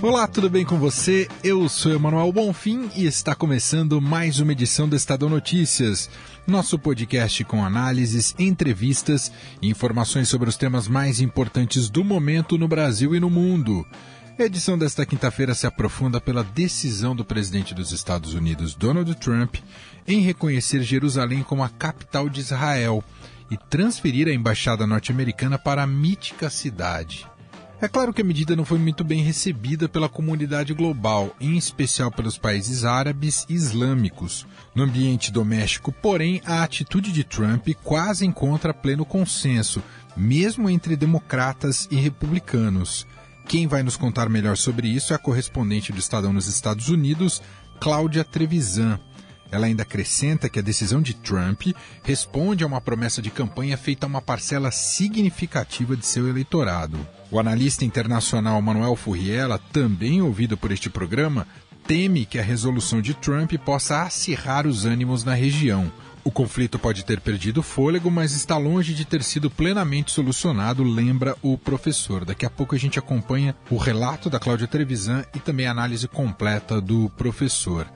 Olá, tudo bem com você? Eu sou Emanuel Bonfim e está começando mais uma edição do Estadão Notícias, nosso podcast com análises, entrevistas e informações sobre os temas mais importantes do momento no Brasil e no mundo. A edição desta quinta-feira se aprofunda pela decisão do presidente dos Estados Unidos, Donald Trump, em reconhecer Jerusalém como a capital de Israel e transferir a embaixada norte-americana para a mítica cidade. É claro que a medida não foi muito bem recebida pela comunidade global, em especial pelos países árabes e islâmicos. No ambiente doméstico, porém, a atitude de Trump quase encontra pleno consenso, mesmo entre democratas e republicanos. Quem vai nos contar melhor sobre isso é a correspondente do Estadão nos Estados Unidos, Cláudia Trevisan. Ela ainda acrescenta que a decisão de Trump responde a uma promessa de campanha feita a uma parcela significativa de seu eleitorado. O analista internacional Manuel Furriela, também ouvido por este programa, teme que a resolução de Trump possa acirrar os ânimos na região. O conflito pode ter perdido fôlego, mas está longe de ter sido plenamente solucionado, lembra o professor. Daqui a pouco a gente acompanha o relato da Cláudia Trevisan e também a análise completa do professor.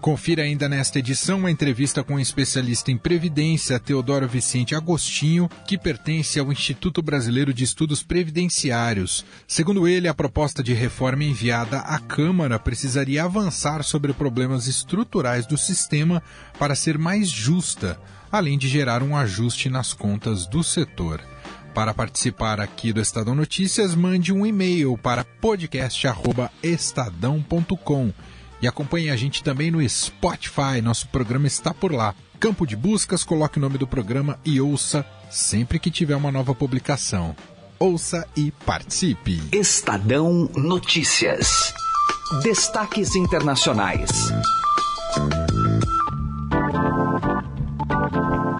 Confira ainda nesta edição uma entrevista com o um especialista em Previdência, Teodoro Vicente Agostinho, que pertence ao Instituto Brasileiro de Estudos Previdenciários. Segundo ele, a proposta de reforma enviada à Câmara precisaria avançar sobre problemas estruturais do sistema para ser mais justa, além de gerar um ajuste nas contas do setor. Para participar aqui do Estadão Notícias, mande um e-mail para podcast.estadão.com e acompanhe a gente também no Spotify, nosso programa está por lá. Campo de buscas, coloque o nome do programa e ouça sempre que tiver uma nova publicação. Ouça e participe. Estadão Notícias. Destaques internacionais.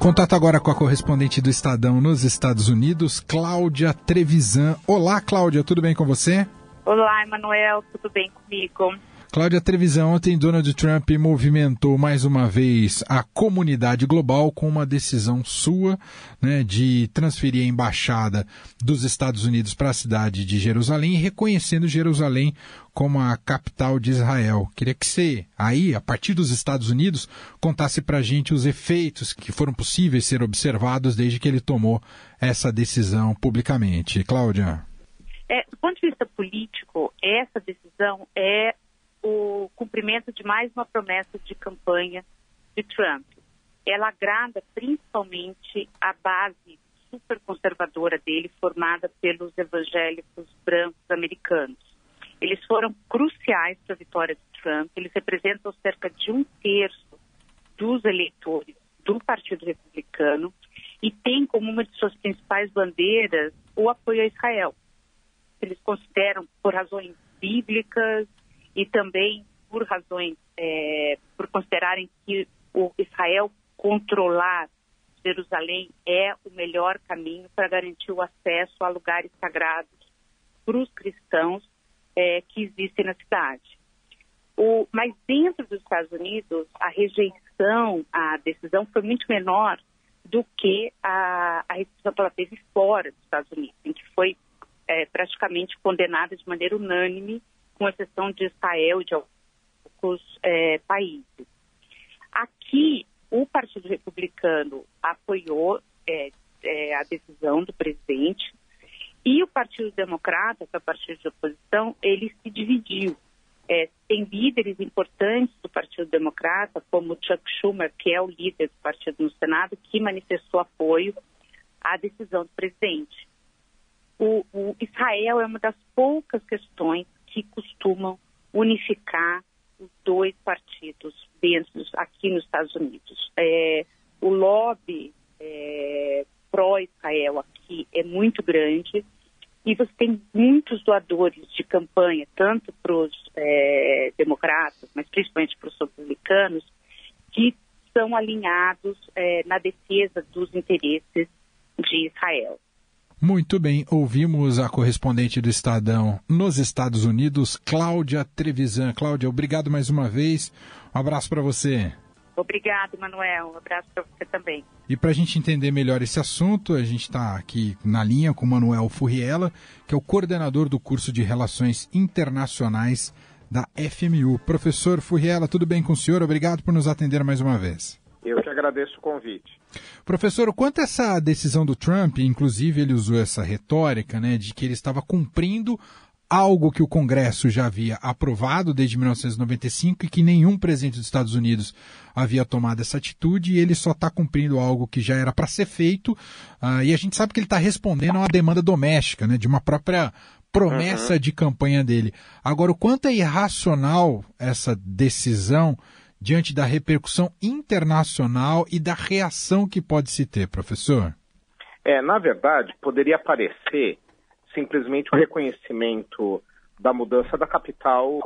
Contato agora com a correspondente do Estadão nos Estados Unidos, Cláudia Trevisan. Olá, Cláudia, tudo bem com você? Olá, Emanuel, tudo bem comigo? Cláudia Trevisan, ontem Donald Trump movimentou mais uma vez a comunidade global com uma decisão sua né, de transferir a embaixada dos Estados Unidos para a cidade de Jerusalém, reconhecendo Jerusalém como a capital de Israel. Queria que você, aí, a partir dos Estados Unidos, contasse para a gente os efeitos que foram possíveis ser observados desde que ele tomou essa decisão publicamente. Cláudia. É, do ponto de vista político, essa decisão é o cumprimento de mais uma promessa de campanha de Trump. Ela agrada principalmente a base super conservadora dele, formada pelos evangélicos brancos americanos. Eles foram cruciais para a vitória de Trump, eles representam cerca de um terço dos eleitores do Partido Republicano e têm como uma de suas principais bandeiras o apoio a Israel. Eles consideram, por razões bíblicas, e também por razões, é, por considerarem que o Israel controlar Jerusalém é o melhor caminho para garantir o acesso a lugares sagrados para os cristãos é, que existem na cidade. O, mas dentro dos Estados Unidos, a rejeição à decisão foi muito menor do que a, a rejeição que ela teve fora dos Estados Unidos, em que foi é, praticamente condenada de maneira unânime com exceção de Israel e de alguns é, países. Aqui, o Partido Republicano apoiou é, é, a decisão do presidente e o Partido Democrata, que é o partido de oposição, ele se dividiu. É, tem líderes importantes do Partido Democrata, como Chuck Schumer, que é o líder do partido no Senado, que manifestou apoio à decisão do presidente. O, o Israel é uma das poucas questões que costumam unificar os dois partidos dentro aqui nos Estados Unidos. É, o lobby é, pró-Israel aqui é muito grande e você tem muitos doadores de campanha, tanto para os é, democratas, mas principalmente para os republicanos, que são alinhados é, na defesa dos interesses de Israel. Muito bem, ouvimos a correspondente do Estadão nos Estados Unidos, Cláudia Trevisan. Cláudia, obrigado mais uma vez. Um abraço para você. Obrigado, Manuel. Um abraço para você também. E para a gente entender melhor esse assunto, a gente está aqui na linha com o Manuel Furriela, que é o coordenador do curso de Relações Internacionais da FMU. Professor Furriela, tudo bem com o senhor? Obrigado por nos atender mais uma vez. Eu que agradeço o convite. Professor, quanto a essa decisão do Trump, inclusive ele usou essa retórica, né, de que ele estava cumprindo algo que o Congresso já havia aprovado desde 1995 e que nenhum presidente dos Estados Unidos havia tomado essa atitude e ele só está cumprindo algo que já era para ser feito uh, e a gente sabe que ele está respondendo a uma demanda doméstica, né, de uma própria promessa uhum. de campanha dele. Agora, o quanto é irracional essa decisão diante da repercussão internacional e da reação que pode se ter, professor? É, na verdade, poderia parecer simplesmente o reconhecimento da mudança da capital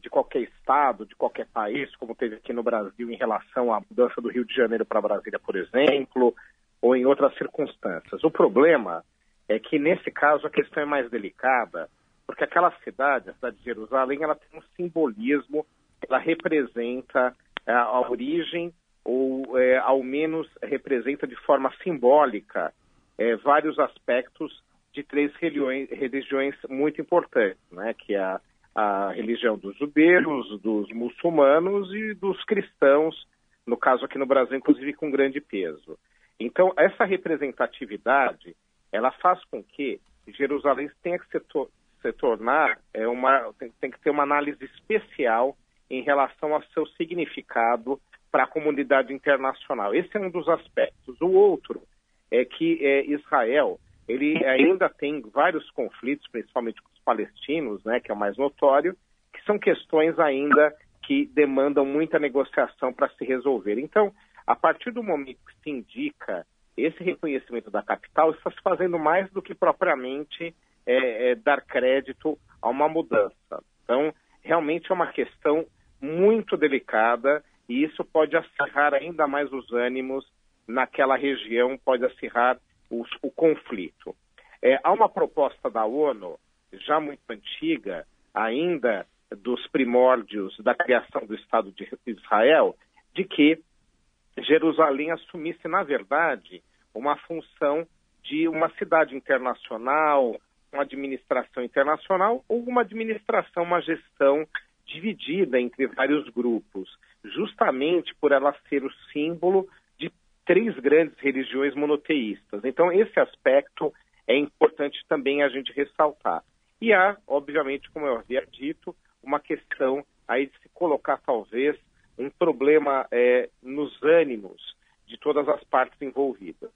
de qualquer estado, de qualquer país, como teve aqui no Brasil em relação à mudança do Rio de Janeiro para Brasília, por exemplo, ou em outras circunstâncias. O problema é que, nesse caso, a questão é mais delicada, porque aquela cidade, a cidade de Jerusalém, ela tem um simbolismo ela representa é, a origem ou é, ao menos representa de forma simbólica é, vários aspectos de três religiões, religiões muito importantes, né, que é a, a religião dos judeus, dos muçulmanos e dos cristãos, no caso aqui no Brasil, inclusive com grande peso. Então, essa representatividade, ela faz com que Jerusalém tenha que se, to se tornar, é, uma, tem, tem que ter uma análise especial em relação ao seu significado para a comunidade internacional. Esse é um dos aspectos. O outro é que é, Israel ele ainda tem vários conflitos, principalmente com os palestinos, né, que é o mais notório, que são questões ainda que demandam muita negociação para se resolver. Então, a partir do momento que se indica esse reconhecimento da capital, está se fazendo mais do que propriamente é, é, dar crédito a uma mudança. Então, realmente é uma questão muito delicada e isso pode acirrar ainda mais os ânimos naquela região, pode acirrar os, o conflito. É, há uma proposta da ONU, já muito antiga, ainda dos primórdios da criação do Estado de Israel, de que Jerusalém assumisse, na verdade, uma função de uma cidade internacional, uma administração internacional ou uma administração, uma gestão dividida entre vários grupos, justamente por ela ser o símbolo de três grandes religiões monoteístas. Então, esse aspecto é importante também a gente ressaltar. E há, obviamente, como eu havia dito, uma questão aí de se colocar, talvez, um problema é, nos ânimos de todas as partes envolvidas.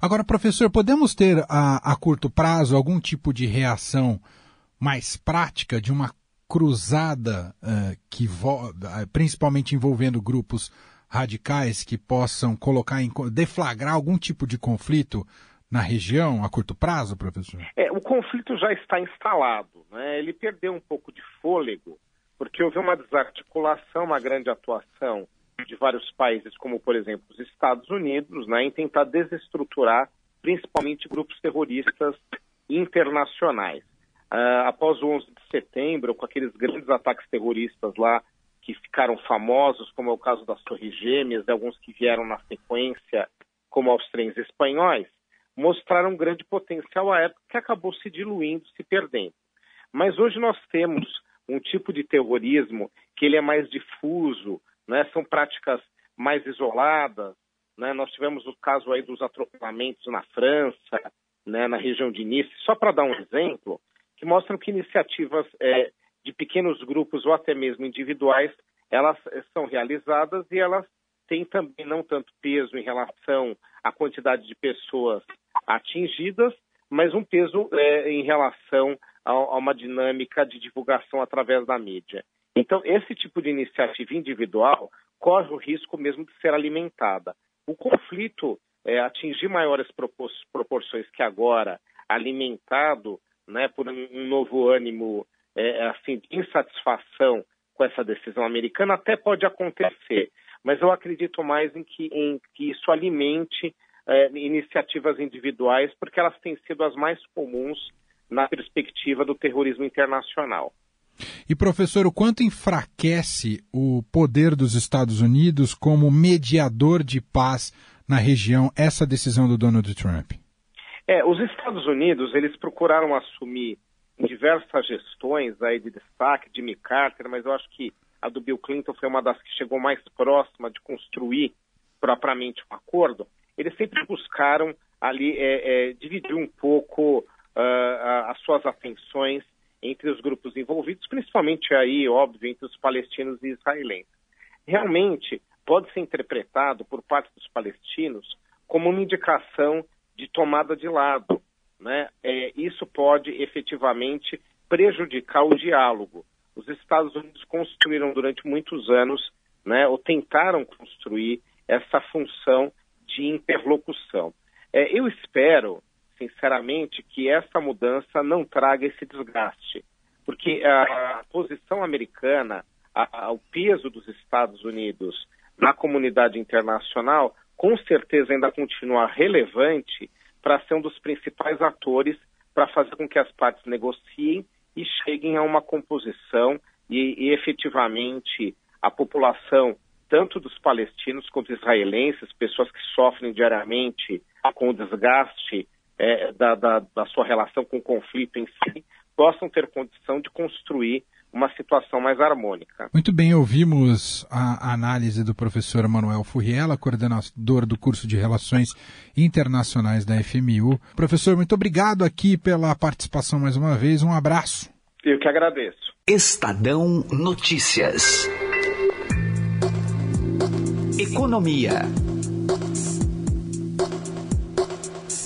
Agora, professor, podemos ter a, a curto prazo algum tipo de reação mais prática de uma cruzada uh, que eh, principalmente envolvendo grupos radicais que possam colocar em deflagrar algum tipo de conflito na região a curto prazo, professor? É, o conflito já está instalado, né? Ele perdeu um pouco de fôlego porque houve uma desarticulação, uma grande atuação de vários países, como por exemplo os Estados Unidos, né, em tentar desestruturar principalmente grupos terroristas internacionais. Uh, após o 11 de setembro, com aqueles grandes ataques terroristas lá que ficaram famosos, como é o caso das Torres Gêmeas, e alguns que vieram na sequência, como aos trens espanhóis, mostraram um grande potencial à época que acabou se diluindo, se perdendo. Mas hoje nós temos um tipo de terrorismo que ele é mais difuso, né? são práticas mais isoladas. Né? Nós tivemos o caso aí dos atropelamentos na França, né? na região de Nice. Só para dar um exemplo, que mostram que iniciativas é, de pequenos grupos ou até mesmo individuais, elas é, são realizadas e elas têm também não tanto peso em relação à quantidade de pessoas atingidas, mas um peso é, em relação a, a uma dinâmica de divulgação através da mídia. Então, esse tipo de iniciativa individual corre o risco mesmo de ser alimentada. O conflito é, atingir maiores proporções que agora, alimentado né, por um novo ânimo é, assim, de insatisfação com essa decisão americana, até pode acontecer. Mas eu acredito mais em que, em que isso alimente é, iniciativas individuais, porque elas têm sido as mais comuns na perspectiva do terrorismo internacional. E, professor, o quanto enfraquece o poder dos Estados Unidos como mediador de paz na região essa decisão do Donald Trump? É, os Estados Unidos, eles procuraram assumir diversas gestões aí de destaque, Jimmy Carter, mas eu acho que a do Bill Clinton foi uma das que chegou mais próxima de construir propriamente um acordo. Eles sempre buscaram ali é, é, dividir um pouco uh, as suas atenções entre os grupos envolvidos, principalmente aí, óbvio, entre os palestinos e israelenses. Realmente pode ser interpretado por parte dos palestinos como uma indicação de tomada de lado. Né? É, isso pode efetivamente prejudicar o diálogo. Os Estados Unidos construíram durante muitos anos, né, ou tentaram construir essa função de interlocução. É, eu espero sinceramente, que essa mudança não traga esse desgaste, porque a, posição americana, a, a, o peso dos Estados Unidos na comunidade internacional, com certeza ainda continua relevante para ser um dos principais atores para fazer com que as partes negociem e cheguem a uma composição e, e efetivamente a população tanto dos palestinos quanto israelenses, pessoas que sofrem diariamente com o desgaste é, da, da, da sua relação com o conflito em si, possam ter condição de construir uma situação mais harmônica. Muito bem, ouvimos a análise do professor Manuel Furriela, coordenador do curso de Relações Internacionais da FMU. Professor, muito obrigado aqui pela participação mais uma vez. Um abraço. Eu que agradeço. Estadão Notícias. Economia.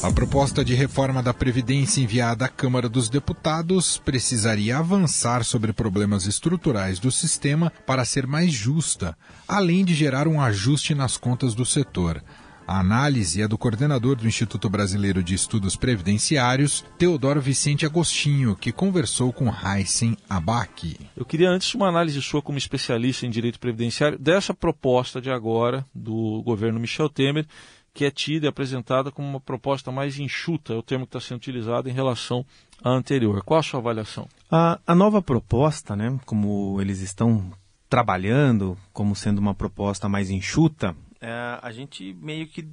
A proposta de reforma da Previdência enviada à Câmara dos Deputados precisaria avançar sobre problemas estruturais do sistema para ser mais justa, além de gerar um ajuste nas contas do setor. A análise é do coordenador do Instituto Brasileiro de Estudos Previdenciários, Teodoro Vicente Agostinho, que conversou com Heisen Abac. Eu queria antes uma análise sua como especialista em direito previdenciário dessa proposta de agora do governo Michel Temer, que é tida e apresentada como uma proposta mais enxuta, é o termo que está sendo utilizado em relação à anterior. Qual a sua avaliação? A, a nova proposta, né, como eles estão trabalhando, como sendo uma proposta mais enxuta, é, a gente meio que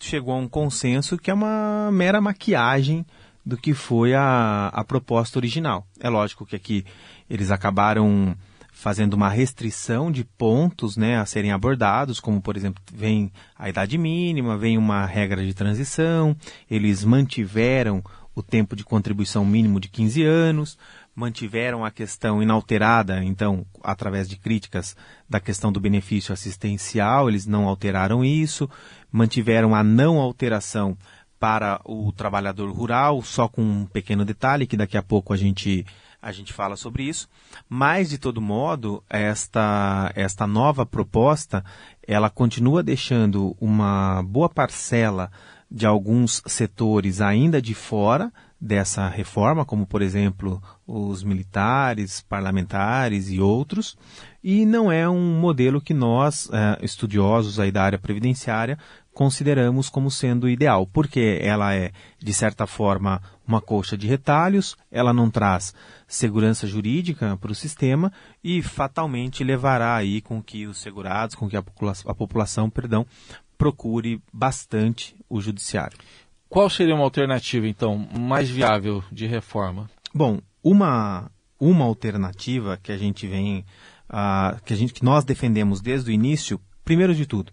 chegou a um consenso que é uma mera maquiagem do que foi a, a proposta original. É lógico que aqui eles acabaram fazendo uma restrição de pontos né, a serem abordados, como, por exemplo, vem a idade mínima, vem uma regra de transição, eles mantiveram o tempo de contribuição mínimo de 15 anos, mantiveram a questão inalterada, então, através de críticas da questão do benefício assistencial, eles não alteraram isso, mantiveram a não alteração para o trabalhador rural, só com um pequeno detalhe que daqui a pouco a gente a gente fala sobre isso, mas de todo modo, esta, esta nova proposta, ela continua deixando uma boa parcela de alguns setores ainda de fora dessa reforma, como por exemplo os militares, parlamentares e outros, e não é um modelo que nós, eh, estudiosos aí da área previdenciária, consideramos como sendo ideal, porque ela é, de certa forma, uma colcha de retalhos, ela não traz segurança jurídica para o sistema e fatalmente levará aí com que os segurados, com que a população, a população perdão, procure bastante o judiciário. Qual seria uma alternativa, então, mais viável de reforma? Bom, uma, uma alternativa que a gente vem, uh, que, a gente, que nós defendemos desde o início, primeiro de tudo,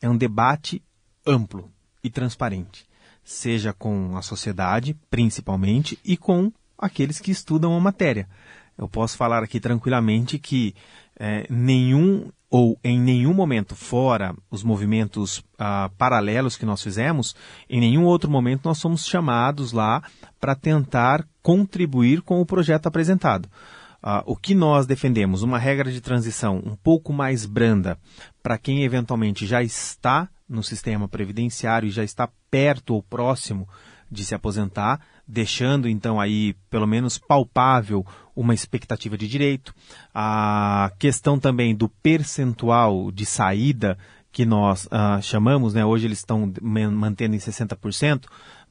é um debate amplo e transparente, seja com a sociedade, principalmente, e com aqueles que estudam a matéria. Eu posso falar aqui tranquilamente que é, nenhum ou em nenhum momento fora os movimentos ah, paralelos que nós fizemos, em nenhum outro momento nós somos chamados lá para tentar contribuir com o projeto apresentado. Uh, o que nós defendemos? Uma regra de transição um pouco mais branda para quem eventualmente já está no sistema previdenciário e já está perto ou próximo de se aposentar, deixando então aí pelo menos palpável uma expectativa de direito. A questão também do percentual de saída que nós uh, chamamos, né, hoje eles estão mantendo em 60%,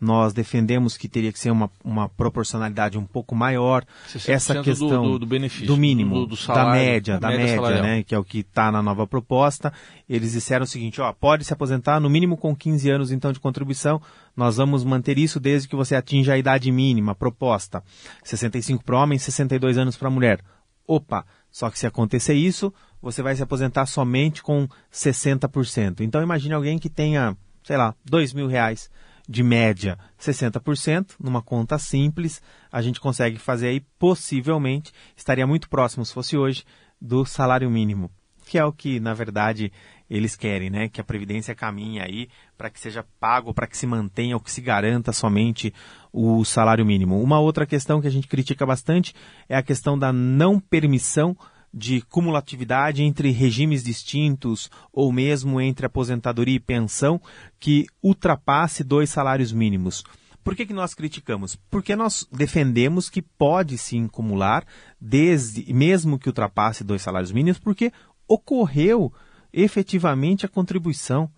nós defendemos que teria que ser uma, uma proporcionalidade um pouco maior. Essa questão do, do, do, benefício, do mínimo, do, salário, da média, da média, média né, que é o que está na nova proposta. Eles disseram o seguinte, ó, pode se aposentar no mínimo com 15 anos então de contribuição. Nós vamos manter isso desde que você atinja a idade mínima proposta. 65 para homem, 62 anos para mulher. Opa, só que se acontecer isso, você vai se aposentar somente com 60%. Então imagine alguém que tenha, sei lá, dois mil reais de média 60%, numa conta simples, a gente consegue fazer aí, possivelmente, estaria muito próximo, se fosse hoje, do salário mínimo, que é o que, na verdade, eles querem, né? Que a Previdência caminhe aí para que seja pago, para que se mantenha ou que se garanta somente o salário mínimo. Uma outra questão que a gente critica bastante é a questão da não permissão de cumulatividade entre regimes distintos ou mesmo entre aposentadoria e pensão que ultrapasse dois salários mínimos. Por que, que nós criticamos? Porque nós defendemos que pode sim acumular, desde, mesmo que ultrapasse dois salários mínimos, porque ocorreu efetivamente a contribuição.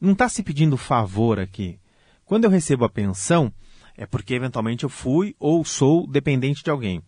Não está se pedindo favor aqui. Quando eu recebo a pensão, é porque eventualmente eu fui ou sou dependente de alguém.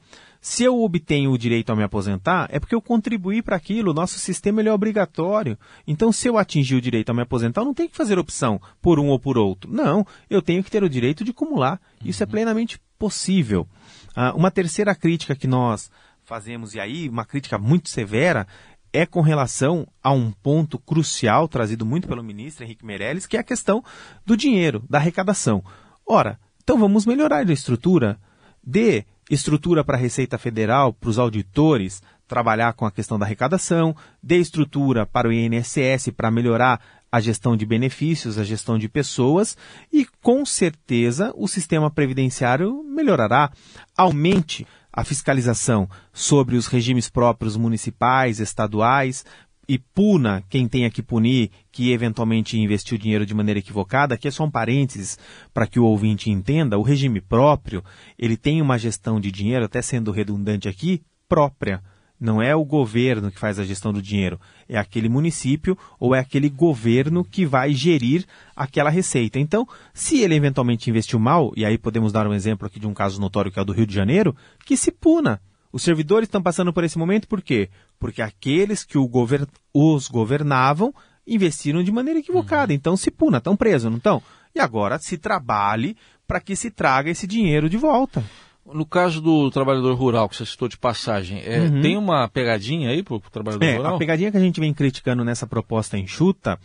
Se eu obtenho o direito a me aposentar, é porque eu contribuí para aquilo. O nosso sistema ele é obrigatório. Então, se eu atingir o direito a me aposentar, eu não tenho que fazer opção por um ou por outro. Não, eu tenho que ter o direito de acumular. Isso é plenamente possível. Ah, uma terceira crítica que nós fazemos, e aí uma crítica muito severa, é com relação a um ponto crucial trazido muito pelo ministro Henrique Meirelles, que é a questão do dinheiro, da arrecadação. Ora, então vamos melhorar a estrutura, de estrutura para a Receita Federal, para os auditores trabalhar com a questão da arrecadação, dê estrutura para o INSS para melhorar a gestão de benefícios, a gestão de pessoas e com certeza o sistema previdenciário melhorará. Aumente a fiscalização sobre os regimes próprios municipais, estaduais, e puna quem tenha que punir, que eventualmente investiu dinheiro de maneira equivocada, que é só um parênteses para que o ouvinte entenda, o regime próprio, ele tem uma gestão de dinheiro, até sendo redundante aqui, própria. Não é o governo que faz a gestão do dinheiro, é aquele município ou é aquele governo que vai gerir aquela receita. Então, se ele eventualmente investiu mal, e aí podemos dar um exemplo aqui de um caso notório que é o do Rio de Janeiro, que se puna. Os servidores estão passando por esse momento por quê? Porque aqueles que govern... os governavam investiram de maneira equivocada. Uhum. Então se puna, estão presos, não estão? E agora se trabalhe para que se traga esse dinheiro de volta. No caso do trabalhador rural, que você citou de passagem, é, uhum. tem uma pegadinha aí para o trabalhador é, rural? A pegadinha que a gente vem criticando nessa proposta enxuta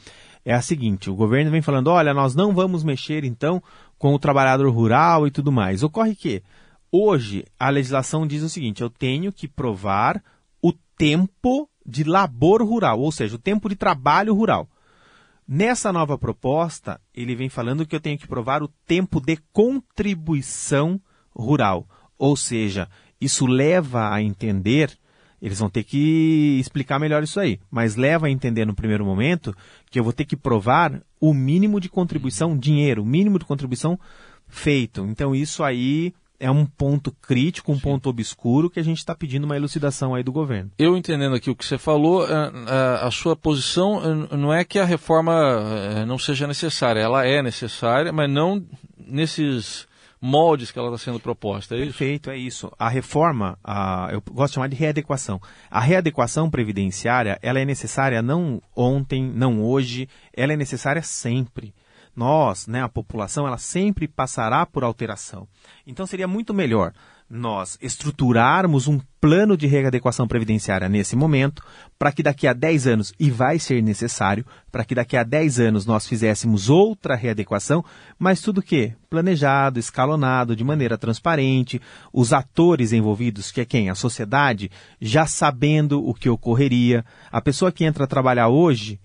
é a seguinte: o governo vem falando, olha, nós não vamos mexer então com o trabalhador rural e tudo mais. Ocorre que Hoje, a legislação diz o seguinte: eu tenho que provar o tempo de labor rural, ou seja, o tempo de trabalho rural. Nessa nova proposta, ele vem falando que eu tenho que provar o tempo de contribuição rural. Ou seja, isso leva a entender, eles vão ter que explicar melhor isso aí, mas leva a entender no primeiro momento que eu vou ter que provar o mínimo de contribuição, dinheiro, o mínimo de contribuição feito. Então isso aí é um ponto crítico, um Sim. ponto obscuro que a gente está pedindo uma elucidação aí do governo. Eu entendendo aqui o que você falou, a, é, a, é, a sua posição é, não é que a reforma não seja necessária, ela é necessária, mas não nesses moldes que ela está sendo proposta, é isso? Perfeito, é isso. A reforma, a, eu gosto de chamar de readequação. A readequação previdenciária, ela é necessária não ontem, não hoje, ela é necessária sempre nós, né, a população, ela sempre passará por alteração. Então seria muito melhor nós estruturarmos um plano de readequação previdenciária nesse momento, para que daqui a 10 anos, e vai ser necessário, para que daqui a 10 anos nós fizéssemos outra readequação, mas tudo que? Planejado, escalonado, de maneira transparente, os atores envolvidos, que é quem? A sociedade, já sabendo o que ocorreria. A pessoa que entra a trabalhar hoje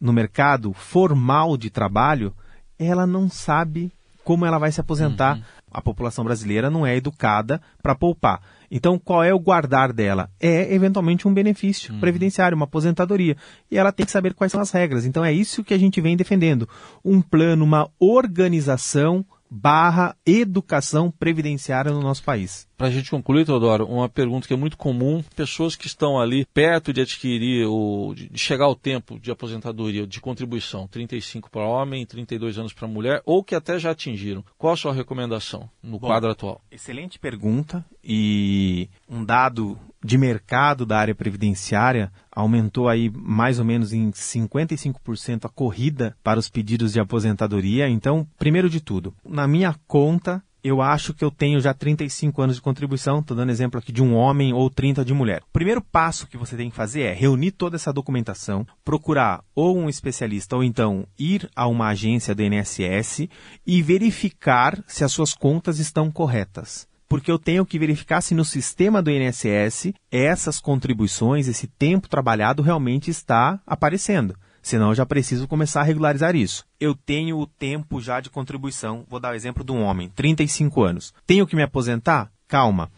no mercado formal de trabalho, ela não sabe como ela vai se aposentar. Uhum. A população brasileira não é educada para poupar. Então, qual é o guardar dela? É, eventualmente, um benefício uhum. previdenciário, uma aposentadoria. E ela tem que saber quais são as regras. Então, é isso que a gente vem defendendo. Um plano, uma organização barra educação previdenciária no nosso país. Para a gente concluir, Teodoro, uma pergunta que é muito comum: pessoas que estão ali perto de adquirir, o, de chegar ao tempo de aposentadoria, de contribuição, 35 para homem, 32 anos para mulher, ou que até já atingiram. Qual a sua recomendação no Bom, quadro atual? Excelente pergunta e um dado de mercado da área previdenciária aumentou aí mais ou menos em 55% a corrida para os pedidos de aposentadoria. Então, primeiro de tudo, na minha conta eu acho que eu tenho já 35 anos de contribuição, estou dando exemplo aqui de um homem ou 30 de mulher. O primeiro passo que você tem que fazer é reunir toda essa documentação, procurar ou um especialista ou então ir a uma agência do INSS e verificar se as suas contas estão corretas porque eu tenho que verificar se no sistema do INSS essas contribuições, esse tempo trabalhado realmente está aparecendo. Senão eu já preciso começar a regularizar isso. Eu tenho o tempo já de contribuição. Vou dar o exemplo de um homem, 35 anos. Tenho que me aposentar? Calma.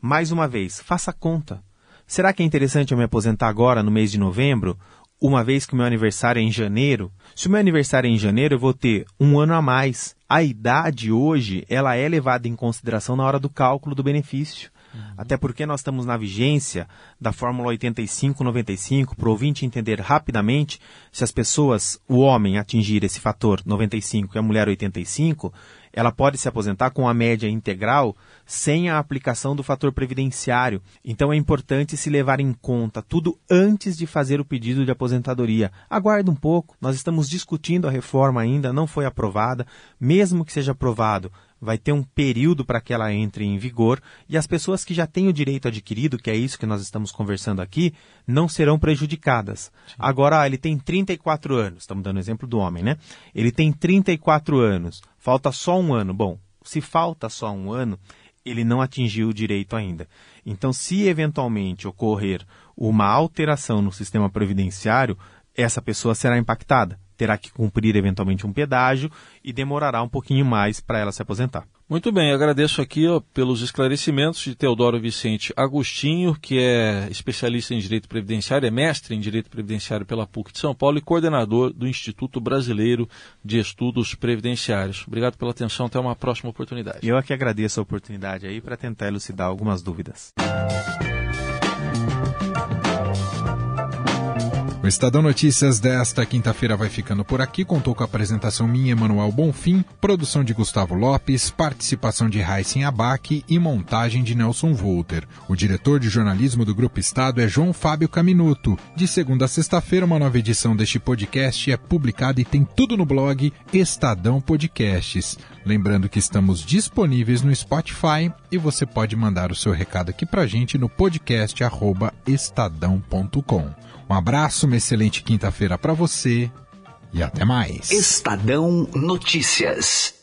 Mais uma vez, faça conta. Será que é interessante eu me aposentar agora, no mês de novembro, uma vez que o meu aniversário é em janeiro? Se o meu aniversário é em janeiro, eu vou ter um ano a mais. A idade hoje, ela é levada em consideração na hora do cálculo do benefício. Uhum. Até porque nós estamos na vigência da Fórmula 85-95, para o ouvinte entender rapidamente, se as pessoas, o homem atingir esse fator 95 e a mulher 85, ela pode se aposentar com a média integral sem a aplicação do fator previdenciário. Então é importante se levar em conta tudo antes de fazer o pedido de aposentadoria. Aguarde um pouco, nós estamos discutindo a reforma ainda, não foi aprovada. Mesmo que seja aprovado, vai ter um período para que ela entre em vigor e as pessoas que já têm o direito adquirido, que é isso que nós estamos conversando aqui, não serão prejudicadas. Sim. Agora, ah, ele tem 34 anos, estamos dando exemplo do homem, né? Ele tem 34 anos, falta só um ano. Bom, se falta só um ano, ele não atingiu o direito ainda. Então, se eventualmente ocorrer uma alteração no sistema previdenciário, essa pessoa será impactada terá que cumprir eventualmente um pedágio e demorará um pouquinho mais para ela se aposentar. Muito bem, agradeço aqui ó, pelos esclarecimentos de Teodoro Vicente Agostinho, que é especialista em Direito Previdenciário, é mestre em Direito Previdenciário pela PUC de São Paulo e coordenador do Instituto Brasileiro de Estudos Previdenciários. Obrigado pela atenção, até uma próxima oportunidade. Eu aqui agradeço a oportunidade aí para tentar elucidar algumas dúvidas. Estadão Notícias desta quinta-feira vai ficando por aqui. Contou com a apresentação minha, Emanuel Bonfim, produção de Gustavo Lopes, participação de Raíssen Abac e montagem de Nelson Volter. O diretor de jornalismo do Grupo Estado é João Fábio Caminuto. De segunda a sexta-feira, uma nova edição deste podcast é publicada e tem tudo no blog Estadão Podcasts. Lembrando que estamos disponíveis no Spotify e você pode mandar o seu recado aqui pra gente no podcast estadão.com. Um abraço, uma excelente quinta-feira para você e até mais. Estadão Notícias.